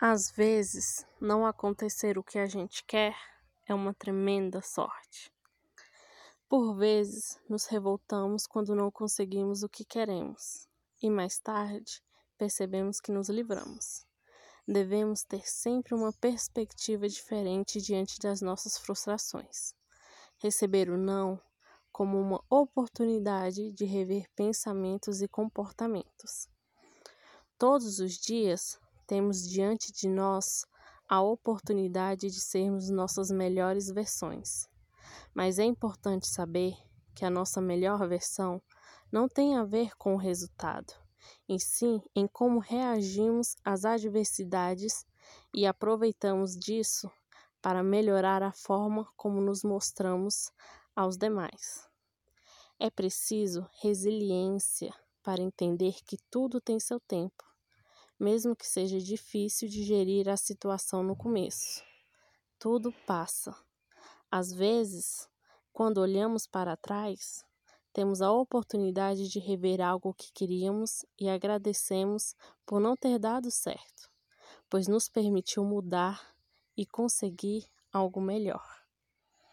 Às vezes, não acontecer o que a gente quer é uma tremenda sorte. Por vezes, nos revoltamos quando não conseguimos o que queremos, e mais tarde percebemos que nos livramos. Devemos ter sempre uma perspectiva diferente diante das nossas frustrações. Receber o não como uma oportunidade de rever pensamentos e comportamentos. Todos os dias temos diante de nós a oportunidade de sermos nossas melhores versões. Mas é importante saber que a nossa melhor versão não tem a ver com o resultado, em sim em como reagimos às adversidades e aproveitamos disso para melhorar a forma como nos mostramos aos demais. É preciso resiliência para entender que tudo tem seu tempo mesmo que seja difícil digerir a situação no começo. Tudo passa. Às vezes, quando olhamos para trás, temos a oportunidade de rever algo que queríamos e agradecemos por não ter dado certo, pois nos permitiu mudar e conseguir algo melhor.